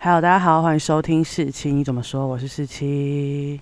Hello，大家好，欢迎收听四七，你怎么说？我是四七。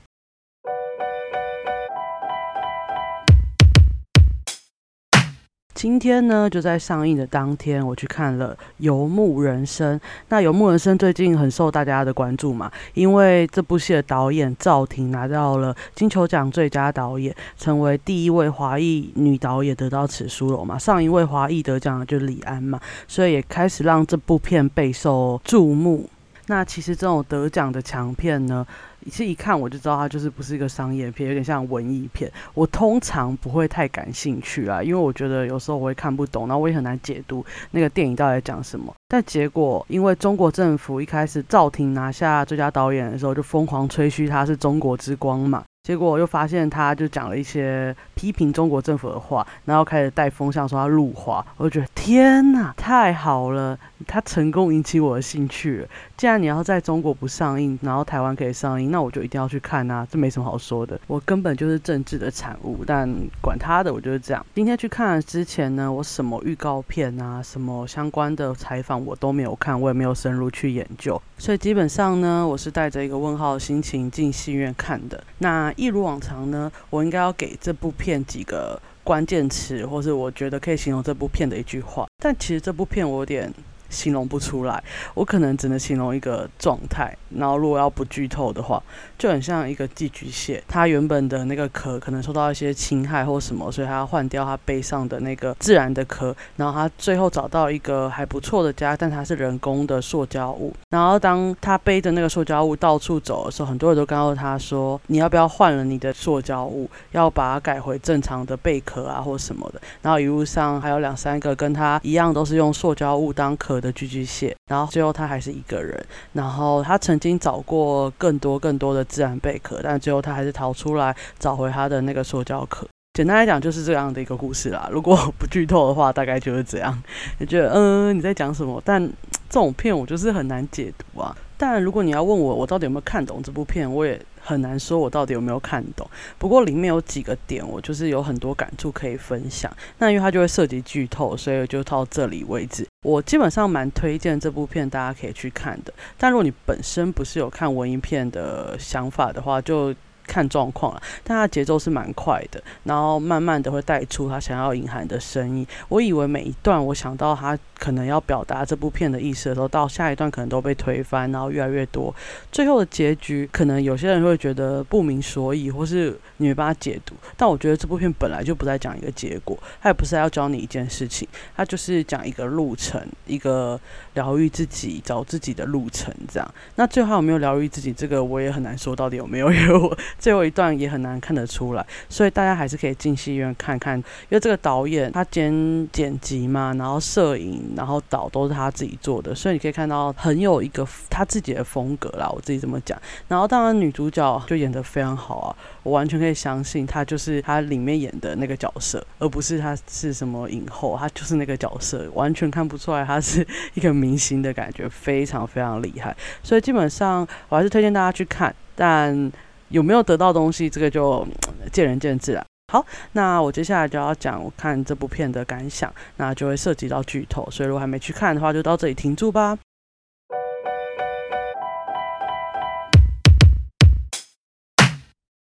今天呢，就在上映的当天，我去看了《游牧人生》。那《游牧人生》最近很受大家的关注嘛，因为这部戏的导演赵婷拿到了金球奖最佳导演，成为第一位华裔女导演得到此殊荣嘛。上一位华裔得奖的就是李安嘛，所以也开始让这部片备受注目。那其实这种得奖的强片呢？是一看我就知道它就是不是一个商业片，有点像文艺片。我通常不会太感兴趣啊，因为我觉得有时候我会看不懂，然后我也很难解读那个电影到底讲什么。但结果，因为中国政府一开始赵婷拿下最佳导演的时候，就疯狂吹嘘他是中国之光嘛。结果我又发现他就讲了一些批评中国政府的话，然后开始带风向说他入华，我就觉得天哪，太好了，他成功引起我的兴趣。既然你要在中国不上映，然后台湾可以上映，那我就一定要去看啊，这没什么好说的。我根本就是政治的产物，但管他的，我就是这样。今天去看之前呢，我什么预告片啊，什么相关的采访我都没有看，我也没有深入去研究，所以基本上呢，我是带着一个问号的心情进戏院看的。那一如往常呢，我应该要给这部片几个关键词，或是我觉得可以形容这部片的一句话。但其实这部片我有点。形容不出来，我可能只能形容一个状态。然后如果要不剧透的话，就很像一个寄居蟹，它原本的那个壳可能受到一些侵害或什么，所以它要换掉它背上的那个自然的壳。然后它最后找到一个还不错的家，但它是人工的塑胶物。然后当他背着那个塑胶物到处走的时候，很多人都告诉他说：“你要不要换了你的塑胶物，要把它改回正常的贝壳啊，或什么的。”然后一路上还有两三个跟他一样都是用塑胶物当壳。的寄居蟹，然后最后他还是一个人。然后他曾经找过更多更多的自然贝壳，但最后他还是逃出来，找回他的那个塑胶壳。简单来讲，就是这样的一个故事啦。如果不剧透的话，大概就是这样。你觉得，嗯，你在讲什么？但这种片我就是很难解读啊。但如果你要问我，我到底有没有看懂这部片，我也。很难说，我到底有没有看懂。不过里面有几个点，我就是有很多感触可以分享。那因为它就会涉及剧透，所以就到这里为止。我基本上蛮推荐这部片，大家可以去看的。但如果你本身不是有看文艺片的想法的话，就。看状况了，但他节奏是蛮快的，然后慢慢的会带出他想要隐含的声音。我以为每一段我想到他可能要表达这部片的意思的时候，到下一段可能都被推翻，然后越来越多，最后的结局可能有些人会觉得不明所以，或是你没办法解读。但我觉得这部片本来就不再讲一个结果，它也不是要教你一件事情，它就是讲一个路程，一个疗愈自己、找自己的路程这样。那最后有没有疗愈自己，这个我也很难说到底有没有，因为我。最后一段也很难看得出来，所以大家还是可以进戏院看看。因为这个导演他剪剪辑嘛，然后摄影，然后导都是他自己做的，所以你可以看到很有一个他自己的风格啦。我自己这么讲。然后当然女主角就演得非常好啊，我完全可以相信她就是她里面演的那个角色，而不是她是什么影后，她就是那个角色，完全看不出来她是一个明星的感觉，非常非常厉害。所以基本上我还是推荐大家去看，但。有没有得到东西，这个就见仁见智了。好，那我接下来就要讲我看这部片的感想，那就会涉及到剧透，所以如果还没去看的话，就到这里停住吧。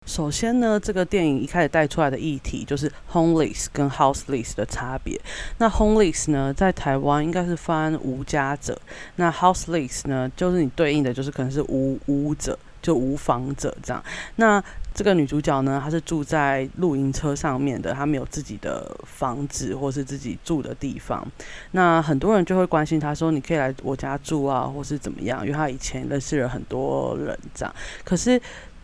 首先呢，这个电影一开始带出来的议题就是 homeless 跟 houseless 的差别。那 homeless 呢，在台湾应该是翻无家者，那 houseless 呢，就是你对应的就是可能是无屋者。就无房者这样，那这个女主角呢，她是住在露营车上面的，她没有自己的房子或是自己住的地方。那很多人就会关心她说：“你可以来我家住啊，或是怎么样？”因为她以前认识了很多人这样。可是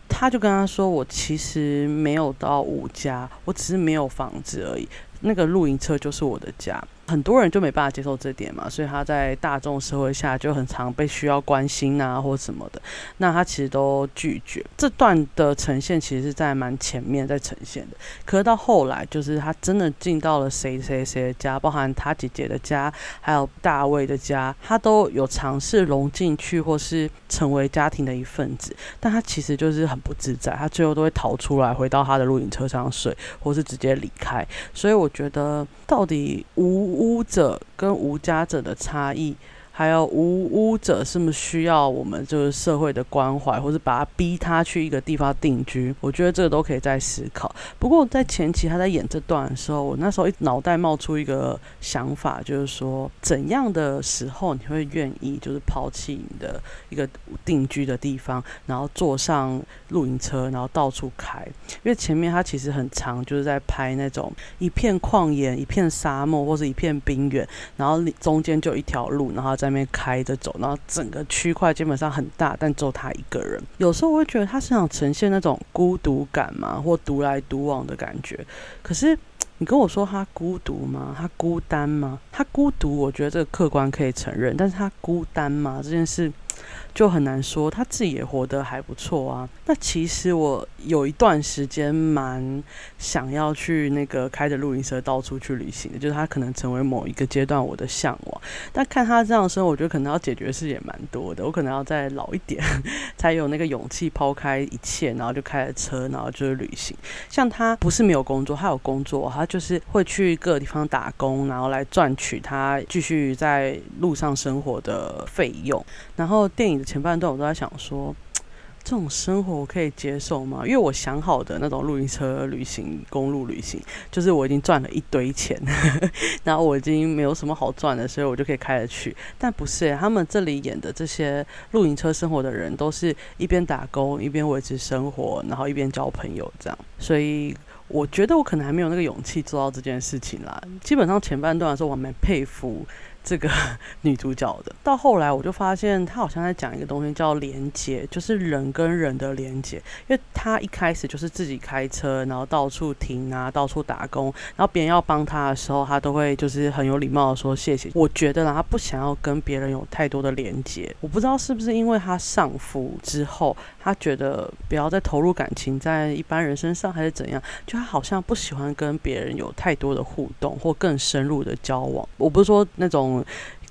她就跟她说：“我其实没有到五家，我只是没有房子而已。那个露营车就是我的家。”很多人就没办法接受这点嘛，所以他在大众社会下就很常被需要关心啊，或什么的。那他其实都拒绝。这段的呈现其实是在蛮前面在呈现的，可是到后来就是他真的进到了谁谁谁的家，包含他姐姐的家，还有大卫的家，他都有尝试融进去或是成为家庭的一份子。但他其实就是很不自在，他最后都会逃出来，回到他的露营车上睡，或是直接离开。所以我我觉得到底无。屋者跟无家者的差异。还有无屋者是不是需要我们就是社会的关怀，或者把他逼他去一个地方定居？我觉得这个都可以再思考。不过在前期他在演这段的时候，我那时候一脑袋冒出一个想法，就是说怎样的时候你会愿意就是抛弃你的一个定居的地方，然后坐上露营车，然后到处开？因为前面他其实很长，就是在拍那种一片旷野、一片沙漠或者一片冰原，然后中间就一条路，然后在那边开着走，然后整个区块基本上很大，但只有他一个人。有时候我会觉得他身上呈现那种孤独感嘛，或独来独往的感觉。可是你跟我说他孤独吗？他孤单吗？他孤独，我觉得这个客观可以承认，但是他孤单吗？这件事。就很难说，他自己也活得还不错啊。那其实我有一段时间蛮想要去那个开着露营车到处去旅行的，就是他可能成为某一个阶段我的向往。但看他这样生活，我觉得可能要解决的事也蛮多的。我可能要再老一点，才有那个勇气抛开一切，然后就开着车，然后就是旅行。像他不是没有工作，他有工作，他就是会去各个地方打工，然后来赚取他继续在路上生活的费用。然后电影的前半段，我都在想说，这种生活我可以接受吗？因为我想好的那种露营车旅行、公路旅行，就是我已经赚了一堆钱，然后我已经没有什么好赚的，所以我就可以开着去。但不是，他们这里演的这些露营车生活的人，都是一边打工一边维持生活，然后一边交朋友这样。所以我觉得我可能还没有那个勇气做到这件事情啦。基本上前半段的时候，我蛮佩服。这个 女主角的，到后来我就发现她好像在讲一个东西叫连接，就是人跟人的连接。因为她一开始就是自己开车，然后到处停啊，到处打工，然后别人要帮她的时候，她都会就是很有礼貌的说谢谢。我觉得呢，她不想要跟别人有太多的连接。我不知道是不是因为她上夫之后，她觉得不要再投入感情在一般人身上，还是怎样？就她好像不喜欢跟别人有太多的互动或更深入的交往。我不是说那种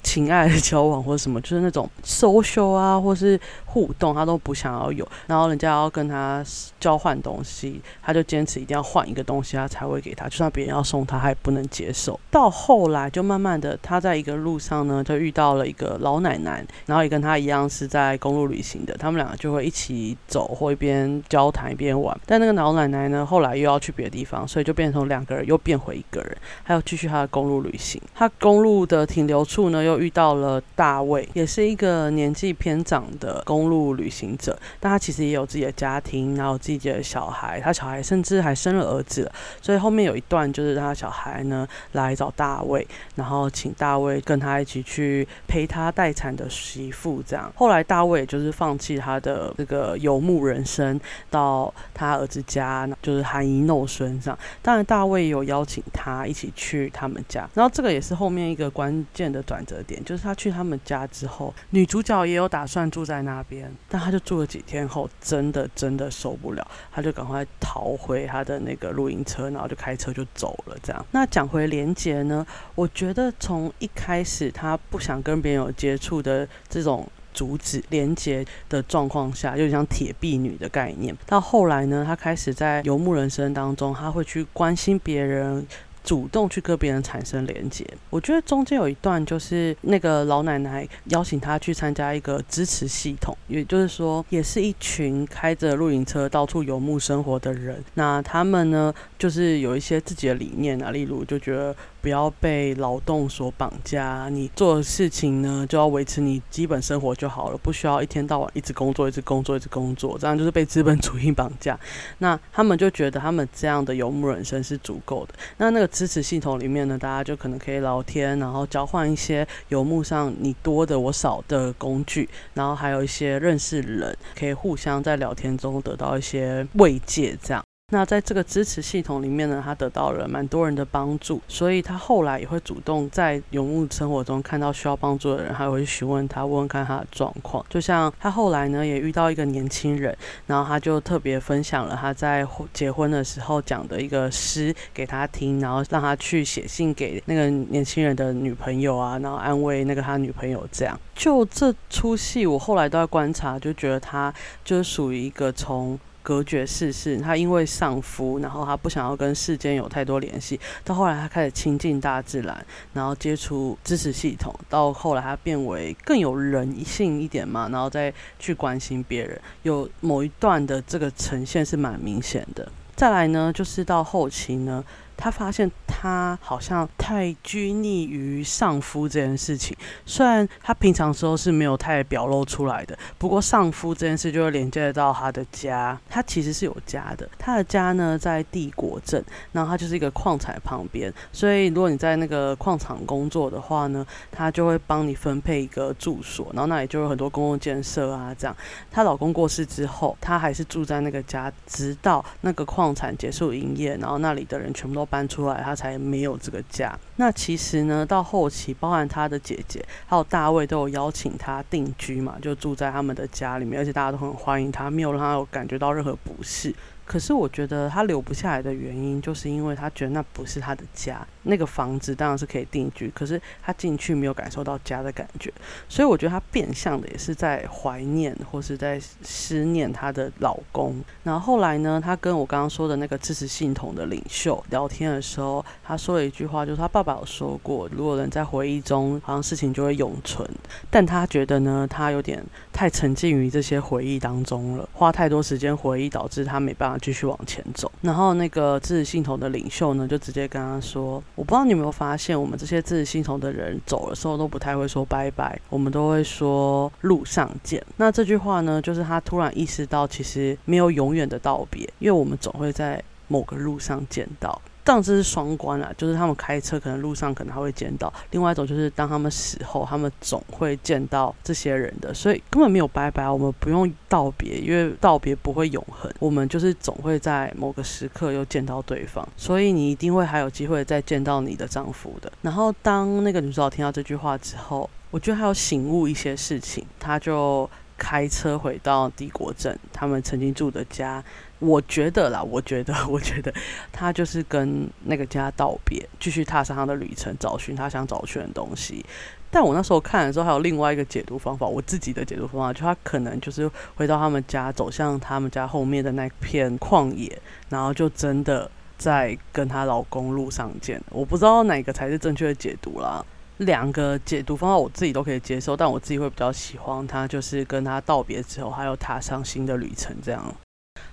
情爱的交往或什么，就是那种 social 啊，或是互动，他都不想要有。然后人家要跟他交换东西，他就坚持一定要换一个东西，他才会给他。就算别人要送他，他也不能接受。到后来，就慢慢的，他在一个路上呢，就遇到了一个老奶奶，然后也跟他一样是在公路旅行的。他们两个就会一起走，或一边交谈一边玩。但那个老奶奶呢，后来又要去别的地方，所以就变成两个人又变回一个人，还要继续他的公路旅行。他公路的停留处呢，又遇到了大卫，也是一个年纪偏长的公路旅行者，但他其实也有自己的家庭，然后自己的小孩，他小孩甚至还生了儿子，所以后面有一段就是他小孩呢来找大卫，然后请大卫跟他一起去陪他待产的媳妇，这样。后来大卫就是放弃他的这个游牧人生，到他儿子家，就是含饴弄孙这样。当然，大卫有邀请他一起去他们家，然后这个也是后面一个关键的转折点，就是他去他们家之后，女主角也有打算住在那边，但他就住了几天后，真的真的受不了，他就赶快逃回他的那个露营车，然后就开车就走了。这样，那讲回连杰呢，我觉得从一开始他不想跟别人有接触的这种阻止连接的状况下，有点像铁臂女的概念，到后来呢，他开始在游牧人生当中，他会去关心别人。主动去跟别人产生连接，我觉得中间有一段就是那个老奶奶邀请他去参加一个支持系统，也就是说，也是一群开着露营车到处游牧生活的人。那他们呢，就是有一些自己的理念啊，例如就觉得。不要被劳动所绑架，你做事情呢，就要维持你基本生活就好了，不需要一天到晚一直工作、一直工作、一直工作，这样就是被资本主义绑架。那他们就觉得他们这样的游牧人生是足够的。那那个支持系统里面呢，大家就可能可以聊天，然后交换一些游牧上你多的我少的工具，然后还有一些认识人，可以互相在聊天中得到一些慰藉，这样。那在这个支持系统里面呢，他得到了蛮多人的帮助，所以他后来也会主动在永牧生活中看到需要帮助的人，还会询问他，问问看他的状况。就像他后来呢，也遇到一个年轻人，然后他就特别分享了他在结婚的时候讲的一个诗给他听，然后让他去写信给那个年轻人的女朋友啊，然后安慰那个他女朋友。这样，就这出戏，我后来都在观察，就觉得他就是属于一个从。隔绝世事。他因为丧夫，然后他不想要跟世间有太多联系。到后来，他开始亲近大自然，然后接触知识系统。到后来，他变为更有人性一点嘛，然后再去关心别人。有某一段的这个呈现是蛮明显的。再来呢，就是到后期呢。他发现他好像太拘泥于丧夫这件事情，虽然他平常时候是没有太表露出来的，不过丧夫这件事就会连接到他的家。他其实是有家的，他的家呢在帝国镇，然后他就是一个矿产旁边，所以如果你在那个矿场工作的话呢，他就会帮你分配一个住所，然后那里就有很多公共建设啊。这样，她老公过世之后，她还是住在那个家，直到那个矿产结束营业，然后那里的人全部都。搬出来，他才没有这个家。那其实呢，到后期，包含他的姐姐还有大卫都有邀请他定居嘛，就住在他们的家里面，而且大家都很欢迎他，没有让他有感觉到任何不适。可是我觉得他留不下来的原因，就是因为他觉得那不是他的家。那个房子当然是可以定居，可是他进去没有感受到家的感觉。所以我觉得他变相的也是在怀念或是在思念他的老公。然后后来呢，他跟我刚刚说的那个支持系统的领袖聊天的时候，他说了一句话，就是他爸爸有说过，如果人在回忆中，好像事情就会永存。但他觉得呢，他有点太沉浸于这些回忆当中了，花太多时间回忆，导致他没办法。继续往前走，然后那个自治信统的领袖呢，就直接跟他说：“我不知道你有没有发现，我们这些自治信统的人走的时候都不太会说拜拜，我们都会说路上见。”那这句话呢，就是他突然意识到，其实没有永远的道别，因为我们总会在某个路上见到。这样子是双关啊，就是他们开车可能路上可能还会见到；另外一种就是当他们死后，他们总会见到这些人的，所以根本没有拜拜，我们不用道别，因为道别不会永恒，我们就是总会在某个时刻又见到对方，所以你一定会还有机会再见到你的丈夫的。然后当那个女主角听到这句话之后，我觉得还有醒悟一些事情，她就开车回到帝国镇，他们曾经住的家。我觉得啦，我觉得，我觉得他就是跟那个家道别，继续踏上他的旅程，找寻他想找寻的东西。但我那时候看的时候，还有另外一个解读方法，我自己的解读方法，就他可能就是回到他们家，走向他们家后面的那片旷野，然后就真的在跟她老公路上见。我不知道哪个才是正确的解读啦。两个解读方法我自己都可以接受，但我自己会比较喜欢他，就是跟他道别之后，还有踏上新的旅程这样。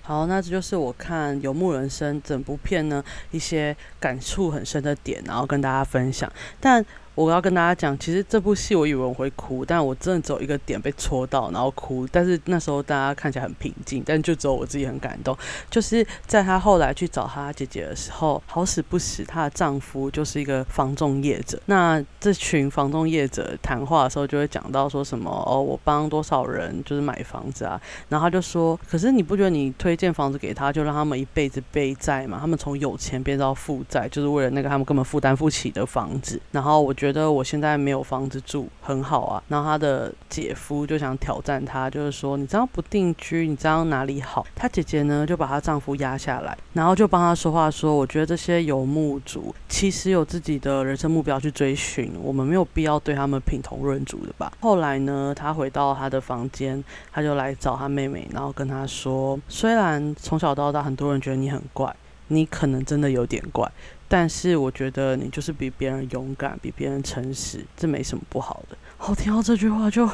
好，那这就是我看《游牧人生》整部片呢一些感触很深的点，然后跟大家分享。但我要跟大家讲，其实这部戏我以为我会哭，但我真的只有一个点被戳到，然后哭。但是那时候大家看起来很平静，但就只有我自己很感动。就是在她后来去找她姐姐的时候，好死不死，她的丈夫就是一个房仲业者。那这群房仲业者谈话的时候，就会讲到说什么哦，我帮多少人就是买房子啊。然后他就说，可是你不觉得你推荐房子给他，就让他们一辈子背债嘛？他们从有钱变到负债，就是为了那个他们根本负担不起的房子。然后我觉觉得我现在没有房子住很好啊，然后他的姐夫就想挑战他，就是说你这样不定居，你这样哪里好？他姐姐呢就把她丈夫压下来，然后就帮他说话，说我觉得这些游牧族其实有自己的人生目标去追寻，我们没有必要对他们品头论足的吧。后来呢，他回到他的房间，他就来找他妹妹，然后跟他说，虽然从小到大很多人觉得你很怪，你可能真的有点怪。但是我觉得你就是比别人勇敢，比别人诚实，这没什么不好的。我听到这句话就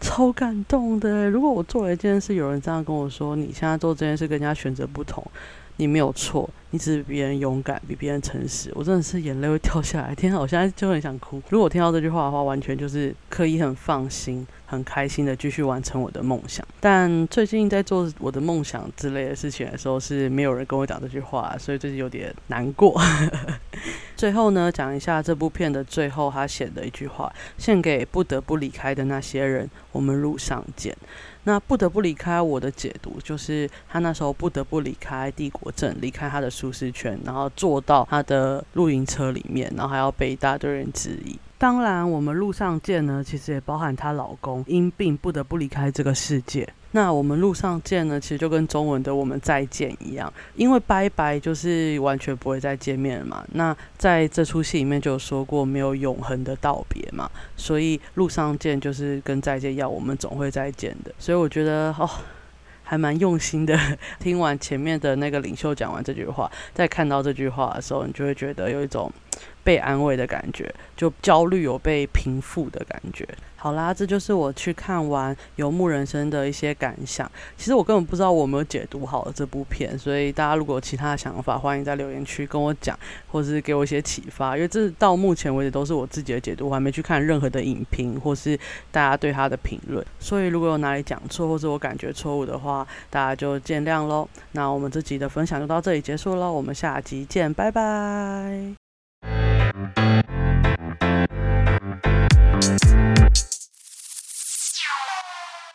超感动的。如果我做了一件事，有人这样跟我说，你现在做这件事跟人家选择不同，你没有错，你只是比别人勇敢，比别人诚实，我真的是眼泪会掉下来。天啊，我现在就很想哭。如果听到这句话的话，完全就是可以很放心。很开心的继续完成我的梦想，但最近在做我的梦想之类的事情的时候，是没有人跟我讲这句话，所以最近有点难过。最后呢，讲一下这部片的最后，他写的一句话：献给不得不离开的那些人，我们路上见。那不得不离开，我的解读就是他那时候不得不离开帝国镇，离开他的舒适圈，然后坐到他的露营车里面，然后还要被一大堆人质疑。当然，我们路上见呢，其实也包含她老公因病不得不离开这个世界。那我们路上见呢，其实就跟中文的“我们再见”一样，因为拜拜就是完全不会再见面了嘛。那在这出戏里面就有说过，没有永恒的道别嘛，所以路上见就是跟再见一样，我们总会再见的。所以我觉得哦。还蛮用心的。听完前面的那个领袖讲完这句话，再看到这句话的时候，你就会觉得有一种。被安慰的感觉，就焦虑有被平复的感觉。好啦，这就是我去看完《游牧人生》的一些感想。其实我根本不知道我没有解读好这部片，所以大家如果有其他的想法，欢迎在留言区跟我讲，或是给我一些启发。因为这到目前为止都是我自己的解读，我还没去看任何的影评或是大家对他的评论。所以如果有哪里讲错，或者我感觉错误的话，大家就见谅喽。那我们这集的分享就到这里结束喽，我们下集见，拜拜。